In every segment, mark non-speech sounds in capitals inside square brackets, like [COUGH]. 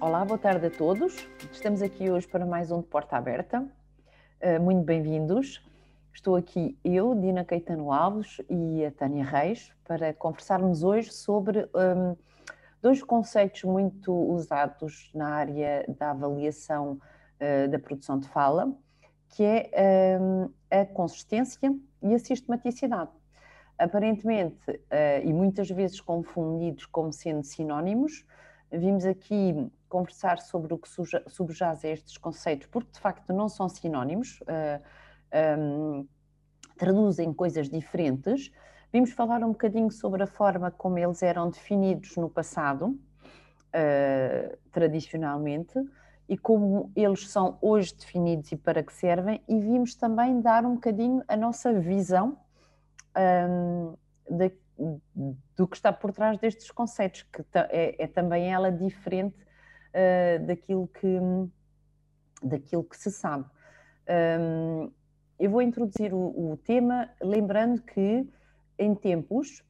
Olá, boa tarde a todos. Estamos aqui hoje para mais um de Porta Aberta. Uh, muito bem-vindos. Estou aqui eu, Dina Caetano Alves e a Tânia Reis para conversarmos hoje sobre um, dois conceitos muito usados na área da avaliação uh, da produção de fala, que é um, a consistência e a sistematicidade. Aparentemente, uh, e muitas vezes confundidos como sendo sinónimos, vimos aqui conversar sobre o que subjaz a estes conceitos, porque de facto não são sinónimos, uh, um, traduzem coisas diferentes. Vimos falar um bocadinho sobre a forma como eles eram definidos no passado, uh, tradicionalmente, e como eles são hoje definidos e para que servem, e vimos também dar um bocadinho a nossa visão um, de, do que está por trás destes conceitos, que é, é também ela diferente uh, daquilo, que, daquilo que se sabe. Um, eu vou introduzir o, o, tema lembrando que em tempos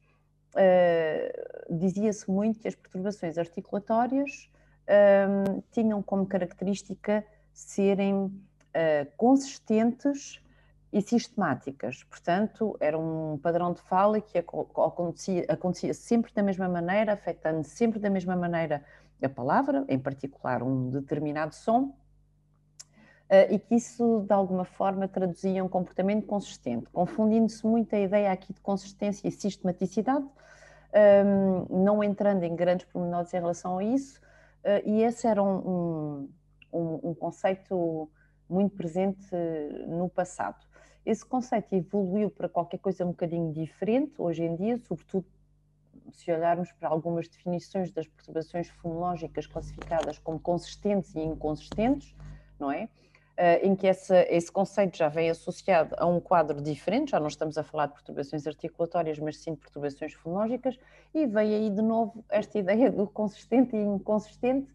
uh, dizia-se muito que as perturbações articulatórias um, tinham como característica serem uh, consistentes e sistemáticas. Portanto, era um padrão de fala que acontecia, acontecia sempre da mesma maneira, afetando sempre da mesma maneira a palavra, em particular um determinado som, Uh, e que isso de alguma forma traduzia um comportamento consistente, confundindo-se muito a ideia aqui de consistência e sistematicidade, um, não entrando em grandes pormenores em relação a isso, uh, e esse era um, um, um, conceito muito presente no passado. Esse conceito evoluiu para qualquer coisa um bocadinho diferente hoje em dia, sobretudo se olharmos para algumas definições das perturbações fonológicas classificadas como consistentes e inconsistentes, não é? Uh, em que esse conceito já vem associado a um quadro diferente, já não estamos a falar de perturbações articulatórias, mas sim de perturbações fonológicas, e veio aí de novo esta ideia do consistente e inconsistente,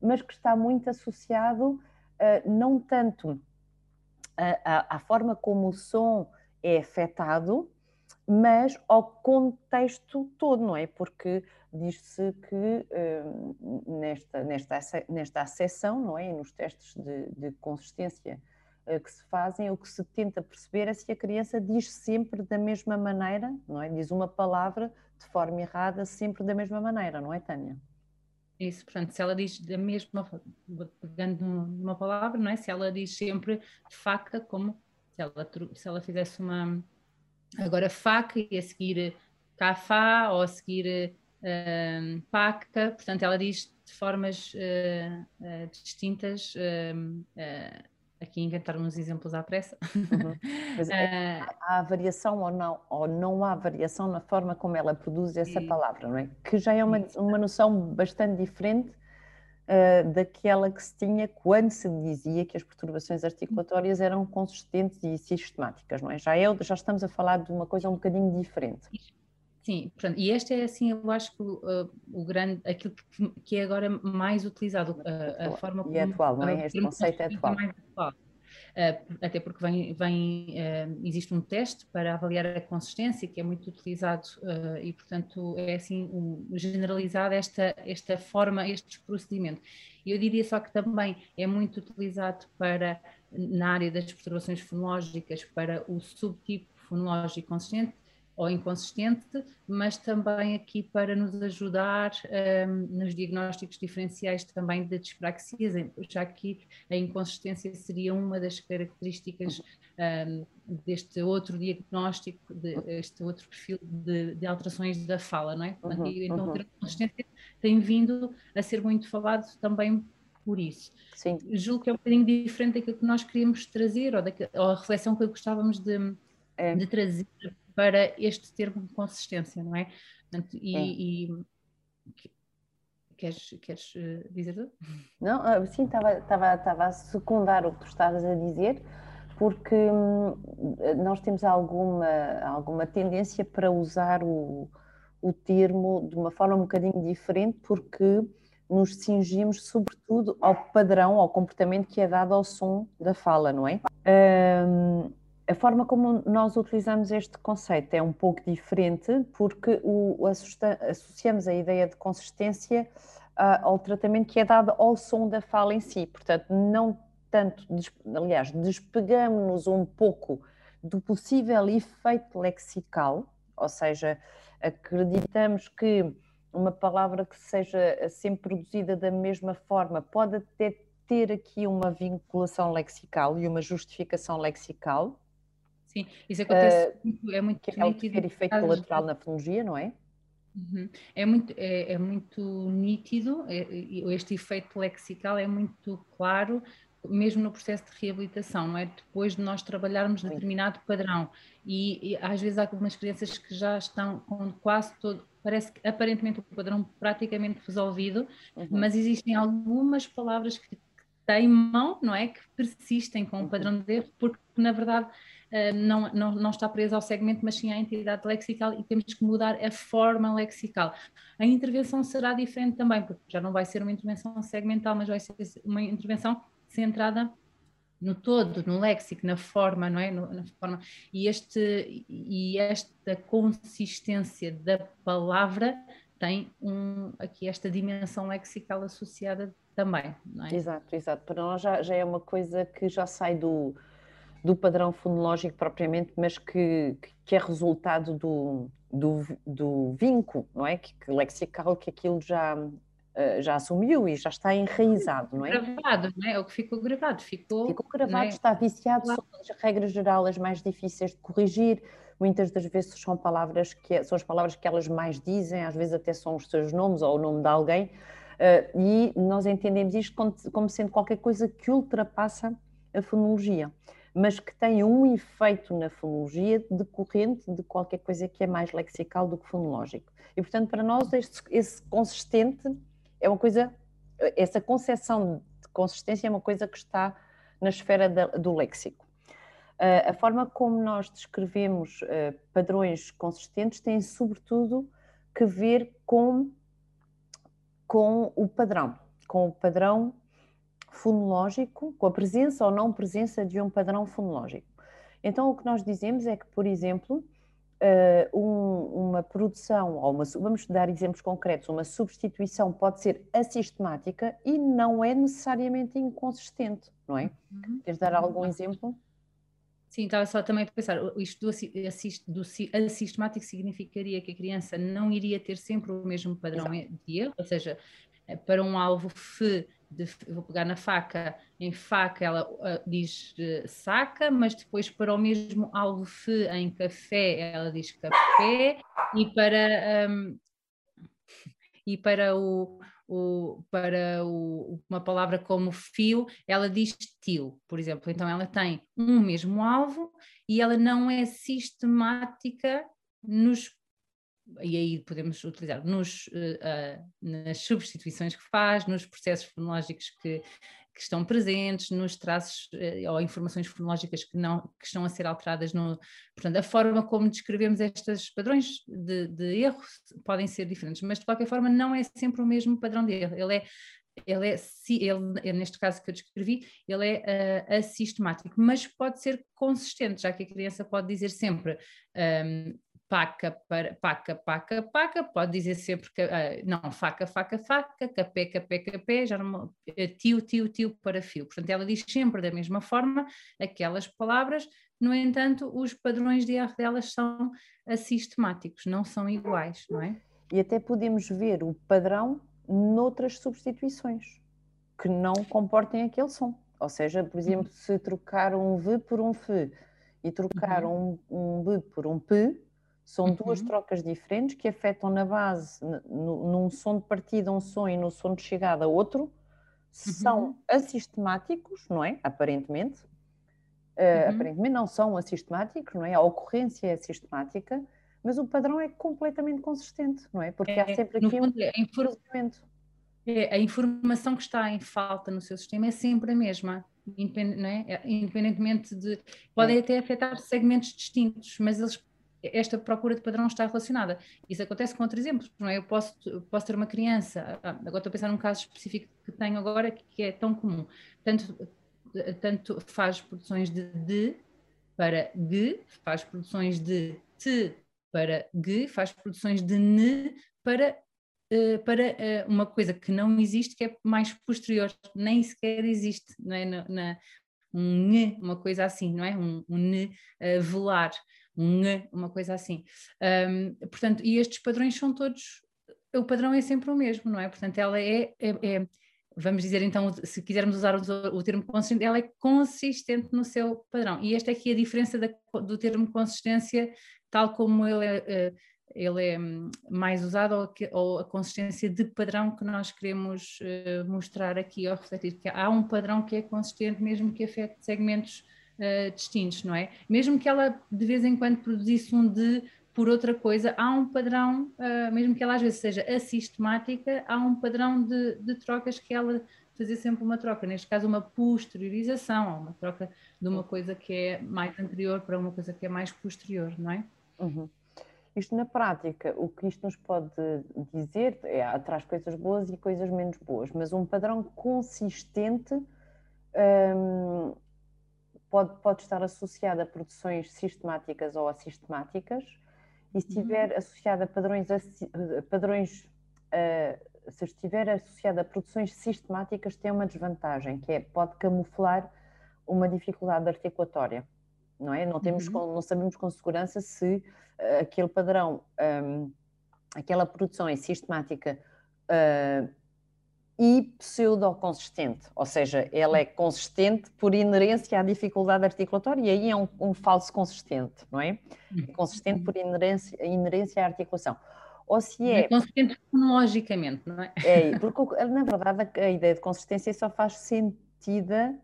mas que está muito associado uh, não tanto à forma como o som é afetado, mas ao contexto todo, não é? Porque diz-se que uh, nesta, nesta, nesta acessão, não é? Nos testes de, de consistência uh, que se fazem, o que se tenta perceber é se a criança diz sempre da mesma maneira, não é? Diz uma palavra de forma errada sempre da mesma maneira, não é, Tânia? Isso, portanto, se ela diz da mesma, pegando numa palavra, não é? Se ela diz sempre faca, como se ela, se ela fizesse uma Agora, faca e a seguir cafá ou a seguir uh, paca, portanto, ela diz de formas uh, uh, distintas. aqui inventar uns exemplos à pressa. Uhum. É, há, [LAUGHS] há, variação ou não, ou não há variação na forma como ela produz essa palavra, não é? Que já é uma, uma noção bastante diferente uh, daquela que se tinha quando se dizia que as perturbações articulatórias eram consistentes e sistemáticas, não é? Já, é, já estamos a falar de uma coisa um bocadinho diferente. Sim, portanto, e este é assim, eu acho que uh, o grande, aquilo que, que, é agora mais utilizado, uh, a forma como... E é atual, não é? Este conceito é atual. Mais atual. Eh, até porque vem, vem eh, existe um teste para avaliar a consistência que é muito utilizado eh, e, portanto, é assim generalizada esta, esta forma, este procedimento. Eu diria só que também é muito utilizado para, na área das perturbações fonológicas, para o subtipo fonológico consistente, ou inconsistente, mas também aqui para nos ajudar um, nos diagnósticos diferenciais também de dispraxias, já que a inconsistência seria uma das características um, deste outro diagnóstico, deste outro perfil de, de, alterações da fala, não é? Uhum, então, uhum. a inconsistência tem vindo a ser muito falado também por isso. Sim. Julgo que é um bocadinho diferente daquilo que nós queríamos trazer, ou, daquilo, ou a reflexão que gostávamos de, é. de trazer para este termo de consistência, não é? Portanto, e, é. e queres, queres eh, dizer tudo? Não, ah, sim, estava a secundar o que tu estavas a dizer, porque hum, nós temos alguma, alguma tendência para usar o, o termo de uma forma um bocadinho diferente, porque nos cingimos sobretudo ao padrão, ao comportamento que é dado ao som da fala, não é? Um, a forma como nós utilizamos este conceito é um pouco diferente, porque o, associamos a ideia de consistência uh, ao tratamento que é dado ao som da fala em si. Portanto, não tanto, aliás, despegamos-nos um pouco do possível efeito lexical, ou seja, acreditamos que uma palavra que seja sempre produzida da mesma forma pode até ter aqui uma vinculação lexical e uma justificação lexical, Sim, isso acontece, uh, muito, é muito que é nítido. ter efeito colateral na fonologia, não é? Uhum. É, muito, é, é muito nítido, é, este efeito lexical é muito claro, mesmo no processo de reabilitação, não é? Depois de nós trabalharmos Sim. determinado padrão. E, e, às vezes há algumas crianças que já estão com quase todo, parece que aparentemente o padrão praticamente resolvido, uhum. mas existem algumas palavras que, que teimam, não é? Que persistem com o uhum. padrão de erro, porque na verdade não, não, não está presa ao segmento, mas sim à entidade lexical e temos que mudar a forma lexical. A intervenção será diferente também, porque já não vai ser uma intervenção segmental, mas vai ser uma intervenção centrada no todo, no léxico, na forma, não é? Na forma. E, este, e esta consistência da palavra tem um, aqui esta dimensão lexical associada também, não é? Exato, exato. Para nós já, já é uma coisa que já sai do, do padrão fonológico propriamente, mas que, que é resultado do, do, do vinco, não é? Que, que lexical que aquilo já, uh, já assumiu e já está enraizado, não é? Gravado, não é? É o que ficou gravado. Ficou, ficou gravado, é? está viciado, claro. são as regras geral as mais difíceis de corrigir, muitas das vezes são palavras que são as palavras que elas mais dizem, às vezes até são os seus nomes ou o nome de alguém, uh, e nós entendemos isto como sendo qualquer coisa que ultrapassa a fonologia mas que tem um efeito na fonologia decorrente de qualquer coisa que é mais lexical do que fonológico. E, portanto, para nós, este, esse consistente é uma coisa, essa concepção de consistência é uma coisa que está na esfera da, do léxico. Uh, a forma como nós descrevemos uh, padrões consistentes tem, sobretudo, que ver com, com o padrão, com o padrão fonológico, com a presença ou não presença de um padrão fonológico. Então, o que nós dizemos é que, por exemplo, um, uma produção, ou uma, vamos dar exemplos concretos, uma substituição pode ser assistemática e não é necessariamente inconsistente, não é? Uhum. Queres dar algum exemplo? Sim, estava só também a pensar, isto do, assist, do assistemático significaria que a criança não iria ter sempre o mesmo padrão Exato. de erro, ou seja, eh, para um alvo F de, vou pegar na faca, em faca ela uh, diz uh, saca, mas depois para o mesmo alvo em café ela diz café e para um, e para o, o para o, uma palavra como fio ela diz tio, por exemplo. Então ela tem um mesmo alvo e ela não é sistemática nos e aí podemos utilizar nos, uh, nas substituições que faz, nos processos fonológicos que, que estão presentes, nos traços uh, ou informações fonológicas que, não, que estão a ser alteradas. No, portanto, a forma como descrevemos estes padrões de, de erro podem ser diferentes, mas de qualquer forma não é sempre o mesmo padrão de erro. Ele é ele é, ele, neste caso que eu descrevi, ele é uh, assistemático, mas pode ser consistente, já que a criança pode dizer sempre um, paca, para, paca, paca, paca, pode dizer sempre que, uh, não, faca, faca, faca, capé, capé, capé, já não, eh, tio, tio, tio para fio. Portanto, ela diz sempre da mesma forma aquelas palavras, no entanto, os padrões de erro delas são assistemáticos, não são iguais, não é? E até podemos ver o padrão noutras substituições que não comportem aquele som. Ou seja, por exemplo, se trocar um V por um F e trocar uhum. um, um B por um P, são uhum. duas trocas diferentes que afetam na base, num som de partida um som e no som de chegada outro, uhum. são assistemáticos, não é? Aparentemente. Uh, Aparentemente não são assistemáticos, não é? A ocorrência é sistemática, mas o padrão é completamente consistente, não é? Porque é, há sempre aqui fundo, um é, procedimento. É, a informação que está em falta no seu sistema é sempre a mesma. Independ, é? Independentemente de. Podem é. até afetar segmentos distintos, mas eles esta procura de padrão está relacionada. Isso acontece com outros exemplos, não é? Eu posso, posso ter uma criança, ah, agora estou a pensar num caso específico que tenho agora que é tão comum, tanto, tanto faz produções de de, para G, faz produções de T para G, faz produções de N para, uh, para uh, uma coisa que não existe, que é mais posterior, nem sequer existe, não é? Na, na um N, uma coisa assim, não é? Um, um uh, velar, um N, uma coisa assim. Um, portanto, e estes padrões são todos, o padrão é sempre o mesmo, não é? Portanto, ela é, é, é vamos dizer então, se quisermos usar o, o, termo consistente, ela é consistente no seu padrão. E esta é aqui a diferença da, do termo consistência, tal como ele é, eh, ele é hum, mais usado, ou, ou, a consistência de padrão que nós queremos uh, mostrar aqui, ou refletir, que há um padrão que é consistente, mesmo que afete segmentos uh, distintos, não é? Mesmo que ela de vez em quando produzisse um de por outra coisa, há um padrão, uh, mesmo que ela às vezes seja assistemática, há um padrão de, de, trocas que ela fazia sempre uma troca, neste caso uma posteriorização, uma troca de uma coisa que é mais anterior para uma coisa que é mais posterior, não é? Uhum. Isto na prática, o que isto nos pode dizer é traz coisas boas e coisas menos boas, mas um padrão consistente um, pode, pode estar associado a produções sistemáticas ou assistemáticas, e se estiver uhum. associado a padrões, padrões uh, se estiver associado a produções sistemáticas, tem uma desvantagem, que é pode camuflar uma dificuldade articulatória, não é? Não, temos, uhum. não sabemos com segurança se uh, aquele padrão, um, aquela produção é sistemática uh, e pseudo-consistente, ou seja, ela é consistente por inerência à dificuldade articulatória e aí é um, um falso consistente, não é? é consistente por inerência, inerência à articulação. Ou se é... é consistente fonologicamente, não é? É, porque na verdade a ideia de consistência só faz sentido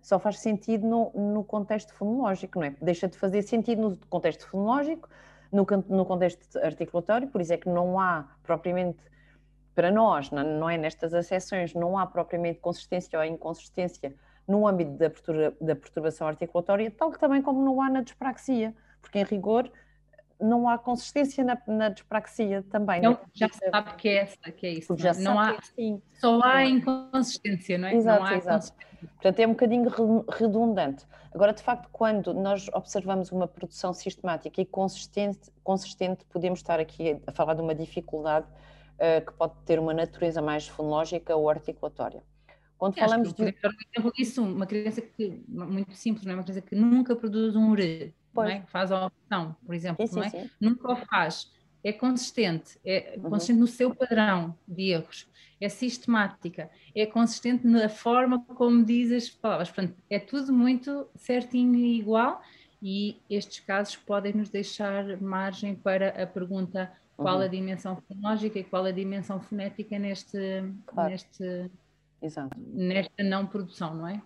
só faz sentido no, no contexto fonológico, não é? Deixa de fazer sentido no contexto fonológico, no, no contexto articulatório, por isso é que não há propriamente para nós, não é nestas acessões, não há propriamente consistência ou inconsistência no âmbito da, da perturbação articulatória, tal que também como não há na dispraxia, porque em rigor não há consistência na, na dispraxia também. Então, já se sabe que é essa, que é isso. Já não, há, sim. Só há inconsistência, não é? Exato, não há exato. Portanto, é um bocadinho redundante. Agora, de facto, quando nós observamos uma produção sistemática e consistente, consistente podemos estar aqui a falar de uma dificuldade que pode ter uma natureza mais fonológica ou articulatória. Quando falamos de. Por exemplo, isso, uma criança que, muito simples, não é? Uma criança que nunca produz um R, é? faz a opção, por exemplo, sim, não é? Sim, Nunca o faz. É consistente, é uhum. consistente no seu padrão de erros, é sistemática, é consistente na forma como diz as palavras. Portanto, é tudo muito certinho e igual, e estes casos podem nos deixar margem para a pergunta qual uhum. a dimensão fonológica e qual a dimensão fonética neste, claro. neste, Exato. nesta não produção, não é?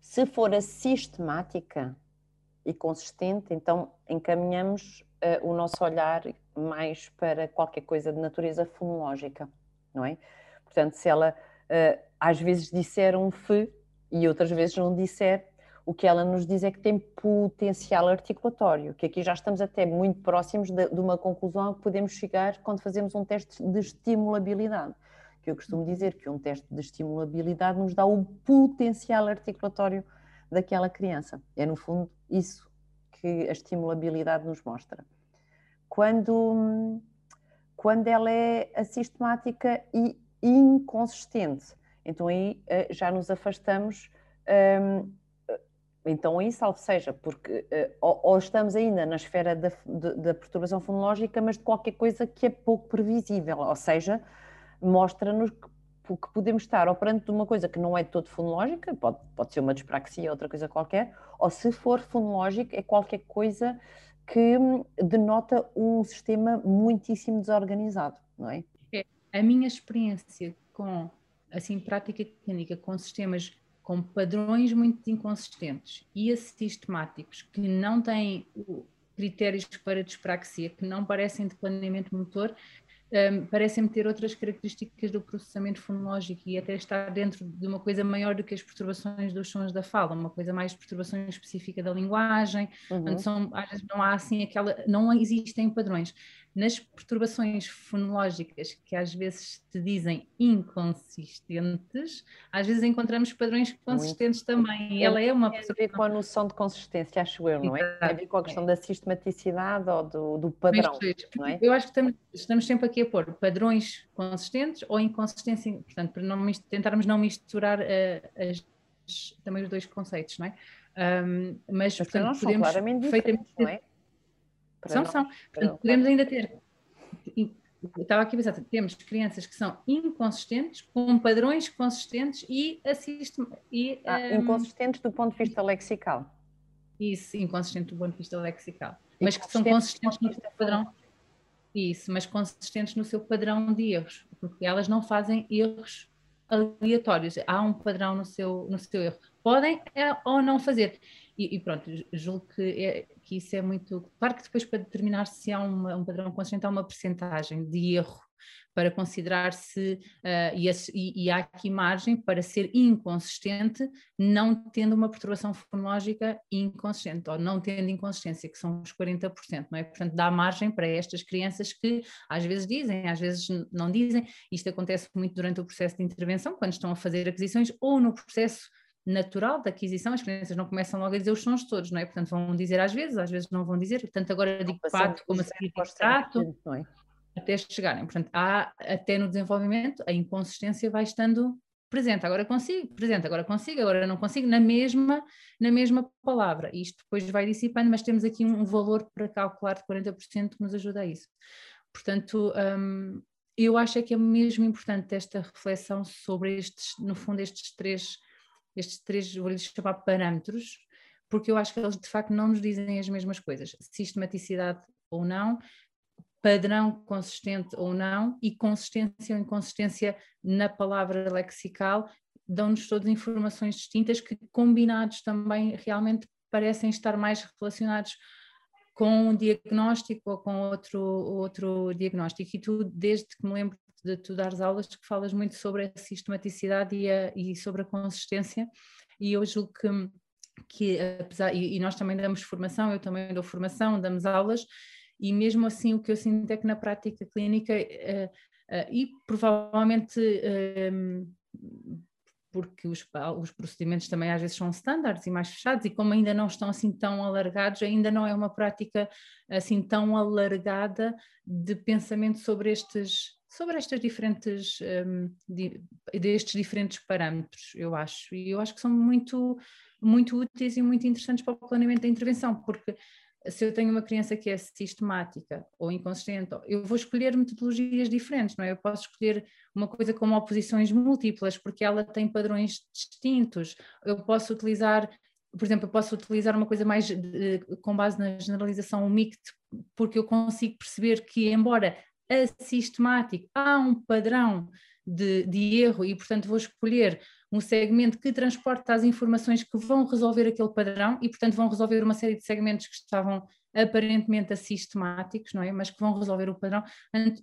Se for a sistemática e consistente, então encaminhamos uh, o nosso olhar mais para qualquer coisa de natureza fonológica, não é? Portanto, se ela uh, às vezes disser um F e outras vezes não disser, o que ela nos diz é que tem potencial articulatório, que aqui já estamos até muito próximos de, de uma conclusão que podemos chegar quando fazemos um teste de estimulabilidade. Que eu costumo dizer que um teste de estimulabilidade nos dá o potencial articulatório daquela criança. É, no fundo, isso que a estimulabilidade nos mostra. Quando, quando ela é assistemática e inconsistente, então aí eh, já nos afastamos um, então, aí salvo seja, porque uh, ou, ou, estamos ainda na esfera da, da, perturbação fonológica, mas de qualquer coisa que é pouco previsível, ou seja, mostra-nos que, que, podemos estar operando de uma coisa que não é todo fonológica, pode, pode ser uma dispraxia, outra coisa qualquer, ou se for fonológico, é qualquer coisa que hum, denota um sistema muitíssimo desorganizado, não é? é a minha experiência com, assim, prática clínica com sistemas com padrões muito inconsistentes e assistemáticos que não têm critérios para dispraxia, que não parecem de planeamento motor, um, parecem ter outras características do processamento fonológico e até estar dentro de uma coisa maior do que as perturbações dos sons da fala, uma coisa mais perturbação específica da linguagem, uhum. são, não há assim aquela, não existem padrões. Nas perturbações fonológicas que às vezes te dizem inconsistentes, às vezes encontramos padrões consistentes Muito. também. Ela é uma Tem a ver com a noção de consistência, acho eu, não é? Tem a ver com a questão da sistematicidade ou do, do padrão. Não é? Eu acho que estamos, estamos, sempre aqui a pôr padrões consistentes ou inconsistência, portanto, para não, tentarmos não misturar uh, as, também os dois conceitos, não é? Um, mas, mas portanto, podemos perfeitamente. Não é? São, são. Portanto, podemos ainda ter. Estava aqui a pensar, temos crianças que são inconsistentes, com padrões consistentes e assistem. E, ah, um, inconsistentes do ponto de vista lexical. Isso, inconsistente do ponto de vista lexical. Mas que são consistentes no seu padrão. Isso, mas consistentes no seu padrão de erros, porque elas não fazem erros aleatórios. Há um padrão no seu, no seu erro. Podem é, ou não fazer. E, e, pronto, julgo que, é, que isso é muito. Claro que depois, para determinar se há uma, um padrão consistente, há uma percentagem de erro para considerar se. Uh, e, e, há aqui margem para ser inconsistente, não tendo uma perturbação fonológica inconsistente, ou não tendo inconsistência, que são os 40%, não é? Portanto, dá margem para estas crianças que às vezes dizem, às vezes não dizem. Isto acontece muito durante o processo de intervenção, quando estão a fazer aquisições, ou no processo natural da aquisição, as crianças não começam logo a dizer os sons todos, não é? Portanto, vão dizer às vezes, às vezes não vão dizer, portanto, agora digo pato, como a seguir trato, é? até chegarem. Portanto, há até no desenvolvimento, a inconsistência vai estando presente, agora consigo, presente, agora consigo, agora não consigo, na mesma, na mesma palavra. Isto depois vai dissipando, mas temos aqui um, valor para calcular de 40% que nos ajuda a isso. Portanto, um, eu acho é que é mesmo importante esta reflexão sobre estes, no fundo, estes três estes três, vou-lhes chamar parâmetros, porque eu acho que eles de facto não nos dizem as mesmas coisas. Sistematicidade ou não, padrão consistente ou não, e consistência ou inconsistência na palavra lexical, dão-nos todas informações distintas que, combinados também, realmente parecem estar mais relacionados com um diagnóstico ou com outro, outro diagnóstico. E tu, desde que me lembro de tu dares aulas que falas muito sobre a sistematicidade e, a, e sobre a consistência, e eu julgo que, que apesar, e, e, nós também damos formação, eu também dou formação, damos aulas, e mesmo assim o que eu sinto é que na prática clínica, uh, uh, e provavelmente uh, porque os, os, procedimentos também às vezes são standards e mais fechados, e como ainda não estão assim tão alargados, ainda não é uma prática assim tão alargada de pensamento sobre estes, sobre estas diferentes, um, destes diferentes parâmetros, eu acho. E eu acho que são muito, muito úteis e muito interessantes para o planeamento da intervenção, porque se eu tenho uma criança que é sistemática ou inconsistente, eu vou escolher metodologias diferentes, não é? Eu posso escolher uma coisa como oposições múltiplas, porque ela tem padrões distintos. Eu posso utilizar, por exemplo, eu posso utilizar uma coisa mais de, com base na generalização, MICT, porque eu consigo perceber que, embora assistemático, há um padrão de, de, erro e, portanto, vou escolher um segmento que transporta as informações que vão resolver aquele padrão e, portanto, vão resolver uma série de segmentos que estavam aparentemente assistemáticos, não é? Mas que vão resolver o padrão.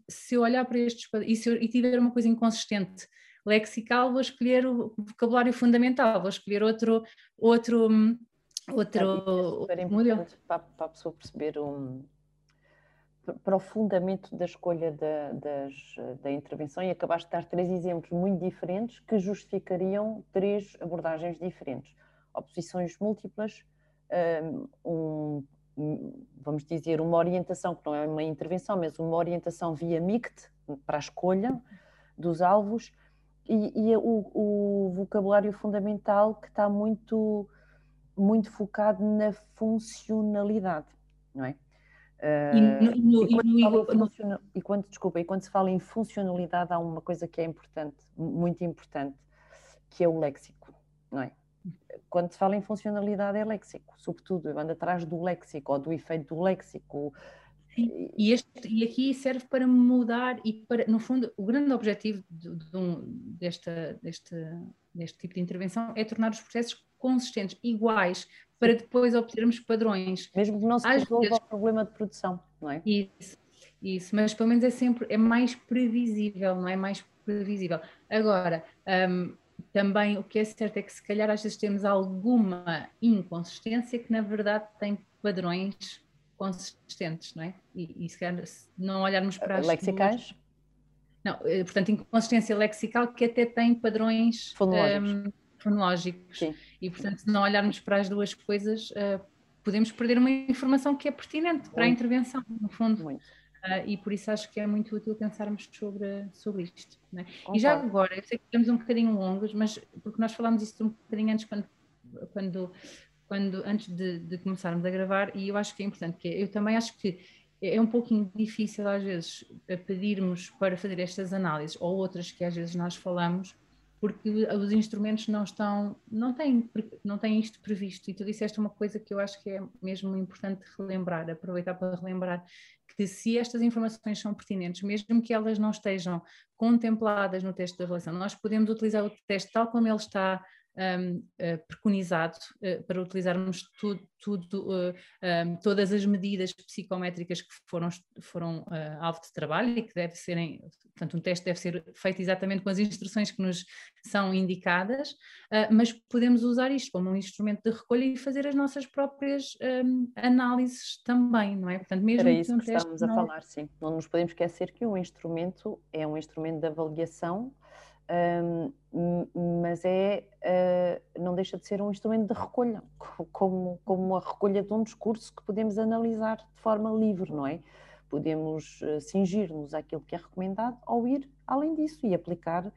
Se eu olhar para estes e, se eu, e tiver uma coisa inconsistente lexical, vou escolher o vocabulário fundamental, vou escolher outro, outro, outro, é modelo. Para, para a pessoa perceber um fundamento da escolha da, das, da intervenção e acabaste de dar três exemplos muito diferentes que justificariam três abordagens diferentes. Oposições múltiplas, um, vamos dizer, uma orientação, que não é uma intervenção, mas uma orientação via MICT, para a escolha dos alvos, e, e o, o, vocabulário fundamental que está muito, muito focado na funcionalidade, não é? E, quando, desculpa, e quando se fala em funcionalidade, há uma coisa que é importante, muito importante, que é o léxico, não é? Quando se fala em funcionalidade é léxico, sobretudo, eu ando atrás do léxico ou do efeito do léxico. Sim, e, este, e aqui serve para mudar e para, no fundo, o grande objetivo de, de, desta, deste, deste tipo de intervenção é tornar os processos consistentes, iguais, para depois obtermos padrões. Mesmo que não se resolva vezes... o problema de produção, não é? Isso, isso, mas pelo menos é sempre, é mais previsível, não é? Mais previsível. Agora, um, também o que é certo é que se calhar às vezes temos alguma inconsistência que na verdade tem padrões consistentes, não é? E, e se, calhar, se não olharmos para as lexicais? Duas, não, eh, portanto, inconsistência lexical que até tem padrões fonológicos. Um, fonológicos. Sim. E, portanto, se não olharmos para as duas coisas, uh, podemos perder uma informação que é pertinente muito. para a intervenção, no fundo. Muito. Uh, e por isso acho que é muito útil pensarmos sobre, sobre isto. É? E já agora, eu sei que estamos um bocadinho longos, mas porque nós falámos isso um bocadinho antes, quando, quando, quando antes de, de, começarmos a gravar, e eu acho que é importante, que eu também acho que é um pouquinho difícil às vezes pedirmos para fazer estas análises ou outras que às vezes nós falamos porque os instrumentos não estão, não têm, não têm isto previsto. E tu disseste uma coisa que eu acho que é mesmo importante relembrar, aproveitar para relembrar, que se estas informações são pertinentes, mesmo que elas não estejam contempladas no teste de avaliação, nós podemos utilizar o teste tal como ele está um, uh, preconizado uh, para utilizarmos tudo, tudo uh, um, todas as medidas psicométricas que foram, foram alvo de trabalho e que deve serem, portanto, um teste deve ser feito exatamente com as instruções que nos são indicadas, mas podemos usar isto como um instrumento de recolha e fazer as nossas próprias um, análises também, não é? Portanto, mesmo Era isso que, um que estamos não... a falar, sim. Não nos podemos esquecer que um instrumento é um instrumento de avaliação mas é, uh, não deixa de ser um instrumento de recolha, como, como a recolha de um discurso que podemos analisar de forma livre, não é? Podemos uh, cingir-nos àquilo que é recomendado ou ir além disso e aplicar uh,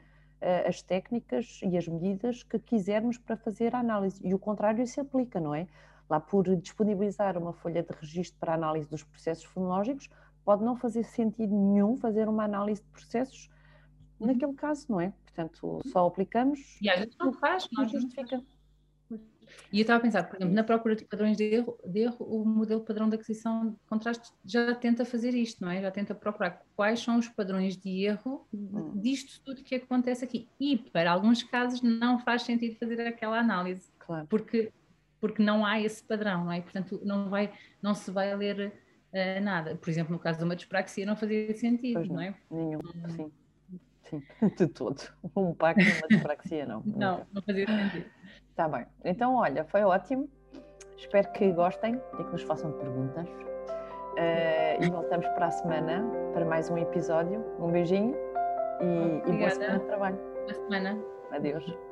as técnicas e as medidas que quisermos para fazer a análise. E o contrário se aplica, não é? Lá por disponibilizar uma folha de registro para análise dos processos fonológicos, pode não fazer sentido nenhum fazer uma análise de processos naquele caso, não é? Portanto, só aplicamos. E às vezes não faz, não justifica. E eu estava a pensar, por exemplo, na procura de padrões de erro, de erro, o modelo padrão de aquisição de contrastes já tenta fazer isto, não é? Já tenta procurar quais são os padrões de erro hum. disto tudo que acontece aqui. E para alguns casos não faz sentido fazer aquela análise, claro. porque, porque não há esse padrão, não é? Portanto, não, vai, não se vai ler uh, nada. Por exemplo, no caso de uma dispraxia não fazia sentido, não, não, é? Nenhum, hum. sim. [LAUGHS] De todo. Um pacto e uma dispraxia, não. Não, não fazia sentido. Está bem. Então, olha, foi ótimo. Espero que gostem e que nos façam perguntas. Uh, e voltamos para a semana para mais um episódio. Um beijinho e, e boa semana de trabalho. Boa semana. Adeus.